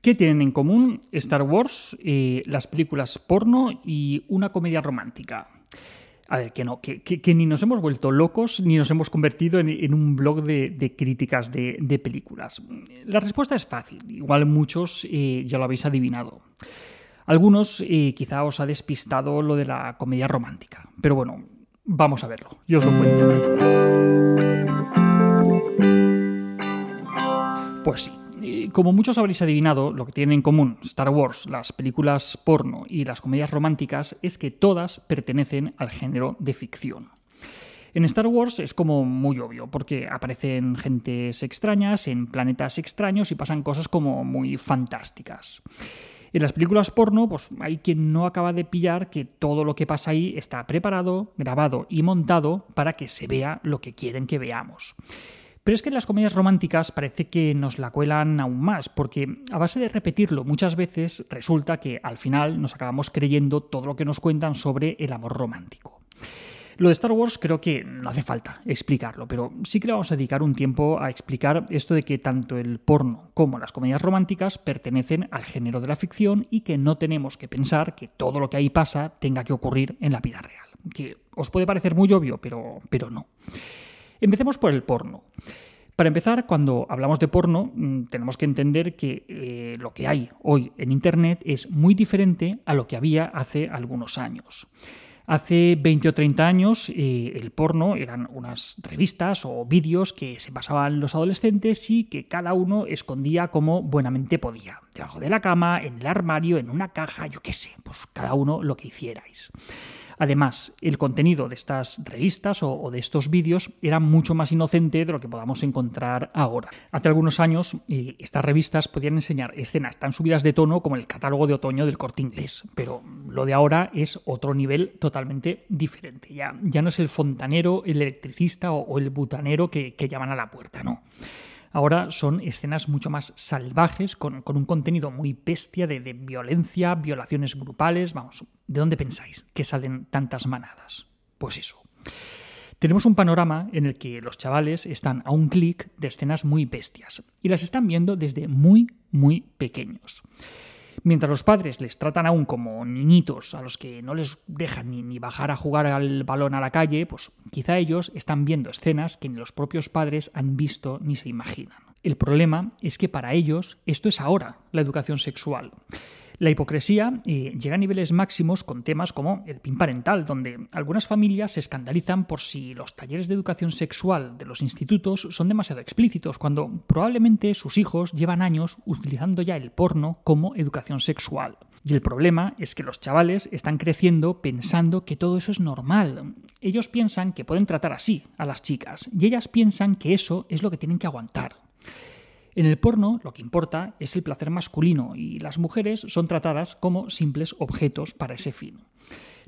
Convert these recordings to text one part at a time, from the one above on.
¿Qué tienen en común Star Wars, eh, las películas porno y una comedia romántica? A ver, que no, que, ni nos hemos vuelto locos ni nos hemos convertido en, un blog de, críticas de, películas. La respuesta es fácil, igual muchos eh, ya lo habéis adivinado. Algunos eh, quizá os ha despistado lo de la comedia romántica, pero bueno, vamos a verlo, yo os lo cuento. Pues sí, como muchos habréis adivinado, lo que tienen en común Star Wars, las películas porno y las comedias románticas es que todas pertenecen al género de ficción. En Star Wars es como muy obvio, porque aparecen gentes extrañas en planetas extraños y pasan cosas como muy fantásticas. En las películas porno, pues hay quien no acaba de pillar que todo lo que pasa ahí está preparado, grabado y montado para que se vea lo que quieren que veamos. Pero es que en las comedias románticas parece que nos la cuelan aún más, porque a base de repetirlo muchas veces resulta que al final nos acabamos creyendo todo lo que nos cuentan sobre el amor romántico. Lo de Star Wars creo que no hace falta explicarlo, pero sí que le vamos a dedicar un tiempo a explicar esto de que tanto el porno como las comedias románticas pertenecen al género de la ficción y que no tenemos que pensar que todo lo que ahí pasa tenga que ocurrir en la vida real. Que os puede parecer muy obvio, pero, pero no. Empecemos por el porno. Para empezar, cuando hablamos de porno, mm, tenemos que entender que eh, lo que hay hoy en Internet es muy diferente a lo que había hace algunos años. Hace 20 o 30 años eh, el porno eran unas revistas o vídeos que se pasaban los adolescentes y que cada uno escondía como buenamente podía. Debajo de la cama, en el armario, en una caja, yo qué sé, pues cada uno lo que hicierais. Además, el contenido de estas revistas o, de estos vídeos era mucho más inocente de lo que podamos encontrar ahora. Hace algunos años, eh, estas revistas podían enseñar escenas tan subidas de tono como el catálogo de otoño del corte inglés, pero lo de ahora es otro nivel totalmente diferente. Ya, no es el fontanero, el electricista o, el butanero que llaman a la puerta, no. Ahora son escenas mucho más salvajes, con, un contenido muy bestia de, violencia, violaciones grupales. Vamos, ¿de dónde pensáis que salen tantas manadas? Pues eso. Tenemos un panorama en el que los chavales están a un clic de escenas muy bestias y las están viendo desde muy, muy pequeños. Mientras los padres les tratan aún como niñitos a los que no les dejan ni, bajar a jugar al balón a la calle, pues quizá ellos están viendo escenas que ni los propios padres han visto ni se imaginan. El problema es que para ellos esto es ahora la educación sexual. La hipocresía eh, llega a niveles máximos con temas como el PIN parental, donde algunas familias se escandalizan por si los talleres de educación sexual de los institutos son demasiado explícitos, cuando probablemente sus hijos llevan años utilizando ya el porno como educación sexual. Y el problema es que los chavales están creciendo pensando que todo eso es normal. Ellos piensan que pueden tratar así a las chicas y ellas piensan que eso es lo que tienen que aguantar. En el porno lo que importa es el placer masculino y las mujeres son tratadas como simples objetos para ese fin.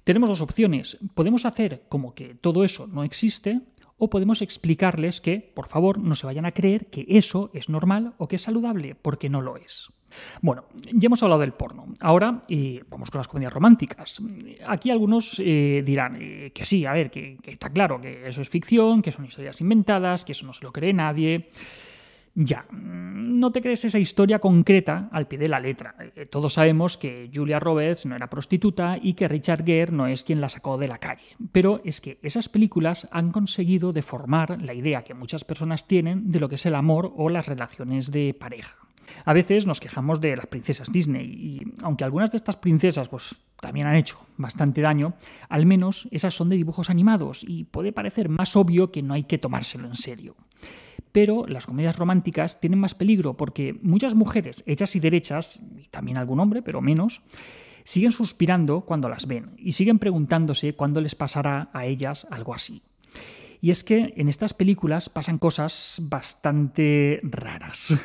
Tenemos dos opciones. Podemos hacer como que todo eso no existe o podemos explicarles que, por favor, no se vayan a creer que eso es normal o que es saludable, porque no lo es. Bueno, ya hemos hablado del porno. Ahora eh, vamos con las comedias románticas. Aquí algunos eh, dirán eh, que sí, a ver, que está claro que eso es ficción, que son historias inventadas, que eso no se lo cree nadie. Ya, mm, no te crees esa historia concreta al pie de la letra. Eh, todos sabemos que Julia Roberts no era prostituta y que Richard Gere no es quien la sacó de la calle. Pero es que esas películas han conseguido deformar la idea que muchas personas tienen de lo que es el amor o las relaciones de pareja. A veces nos quejamos de las princesas Disney y aunque algunas de estas princesas pues también han hecho bastante daño, al menos esas son de dibujos animados y puede parecer más obvio que no hay que tomárselo en serio. Pero las comedias románticas tienen más peligro porque muchas mujeres hechas y derechas, y también algún hombre, pero menos, siguen suspirando cuando las ven y siguen preguntándose cuándo les pasará a ellas algo así. Y es que en estas películas pasan cosas bastante raras.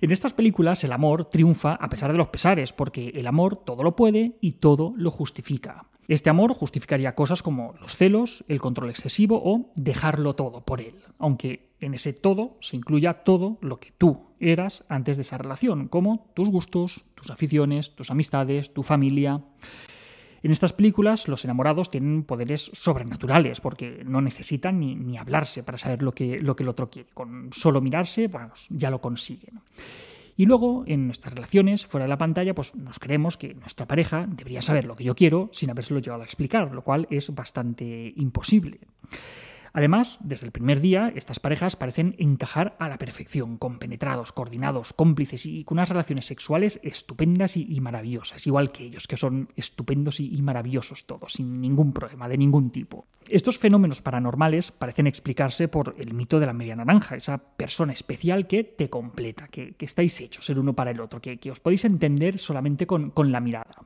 En estas películas el amor triunfa a pesar de los pesares, porque el amor todo lo puede y todo lo justifica. Este amor justificaría cosas como los celos, el control excesivo o dejarlo todo por él, aunque en ese todo se incluya todo lo que tú eras antes de esa relación, como tus gustos, tus aficiones, tus amistades, tu familia. En estas películas los enamorados tienen poderes sobrenaturales porque no necesitan ni, hablarse para saber lo que, lo que el otro quiere. Con solo mirarse, ya lo consiguen. Y luego, en nuestras relaciones, fuera de la pantalla, pues nos creemos que nuestra pareja debería saber lo que yo quiero sin habérselo llevado a explicar, lo cual es bastante imposible. Además, desde el primer día, estas parejas parecen encajar a la perfección, compenetrados, coordinados, cómplices y con unas relaciones sexuales estupendas y, maravillosas, igual que ellos, que son estupendos y, maravillosos todos, sin ningún problema de ningún tipo. Estos fenómenos paranormales parecen explicarse por el mito de la media naranja, esa persona especial que te completa, que, estáis hechos el uno para el otro, que, os podéis entender solamente con, la mirada.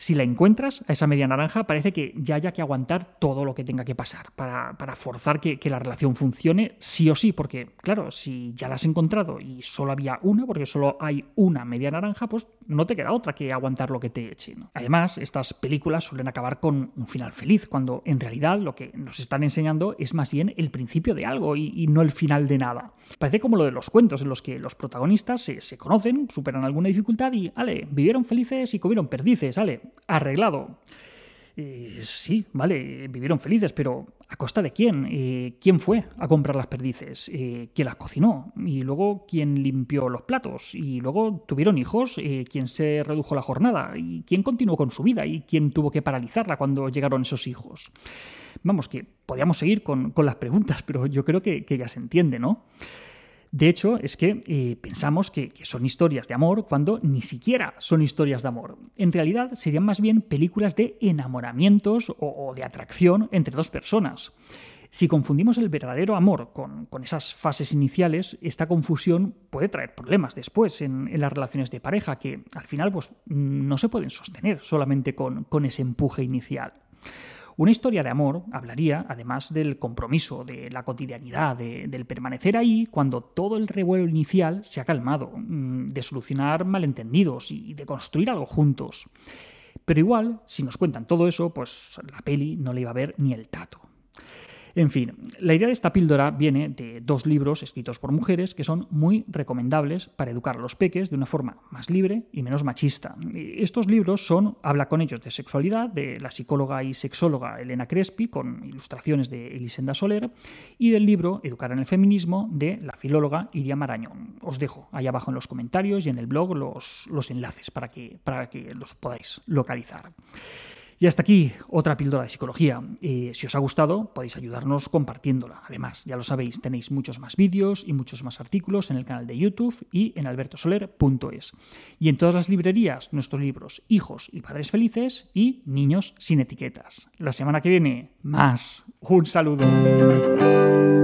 Si la encuentras, a esa media naranja, parece que ya haya que aguantar todo lo que tenga que pasar para, forzar que, la relación funcione sí o sí, porque claro, si ya la has encontrado y solo había una, porque solo hay una media naranja, pues no te queda otra que aguantar lo que te eche. Además, estas películas suelen acabar con un final feliz, cuando en realidad lo que nos están enseñando es más bien el principio de algo y, no el final de nada. Parece como lo de los cuentos en los que los protagonistas se, conocen, superan alguna dificultad y, ale, vivieron felices y comieron perdices, ale, arreglado. Eh, sí, vale, vivieron felices, pero ¿a costa de quién? Eh, ¿Quién fue a comprar las perdices? Eh, ¿Quién las cocinó? Y luego, ¿quién limpió los platos? Y luego, ¿tuvieron hijos? ¿Quién se redujo la jornada? ¿Y quién continuó con su vida? ¿Y quién tuvo que paralizarla cuando llegaron esos hijos? Vamos, que podíamos seguir con, las preguntas, pero yo creo que ya se entiende, ¿no? De hecho, es que eh, pensamos que, son historias de amor cuando ni siquiera son historias de amor. En realidad serían más bien películas de enamoramientos o, de atracción entre dos personas. Si confundimos el verdadero amor con, esas fases iniciales, esta confusión puede traer problemas después en, las relaciones de pareja, que al final pues, no se pueden sostener solamente con ese empuje inicial. Una historia de amor hablaría, además del compromiso, de la cotidianidad, del permanecer ahí cuando todo el revuelo inicial se ha calmado, mm, de solucionar malentendidos y de construir algo juntos. Pero igual, si nos cuentan todo eso, pues la peli no le iba a ver ni el tato. En fin, la idea de esta píldora viene de dos libros escritos por mujeres que son muy recomendables para educar a los peques de una forma más libre y menos machista. Estos libros son Habla con ellos de sexualidad, de la psicóloga y sexóloga Elena Crespi, con ilustraciones de Elisenda Soler, y del libro Educar en el feminismo de la filóloga Iria Marañón. Os dejo ahí abajo en los comentarios y en el blog los, los enlaces para que, para que los podáis localizar. Y hasta aquí otra píldora de psicología. Si os ha gustado, podéis ayudarnos compartiéndola. Además, ya lo sabéis, tenéis muchos más vídeos y muchos más artículos en el canal de YouTube y en albertosoler.es. Y en todas las librerías, nuestros libros Hijos y Padres Felices y Niños sin etiquetas. La semana que viene, más. Un saludo.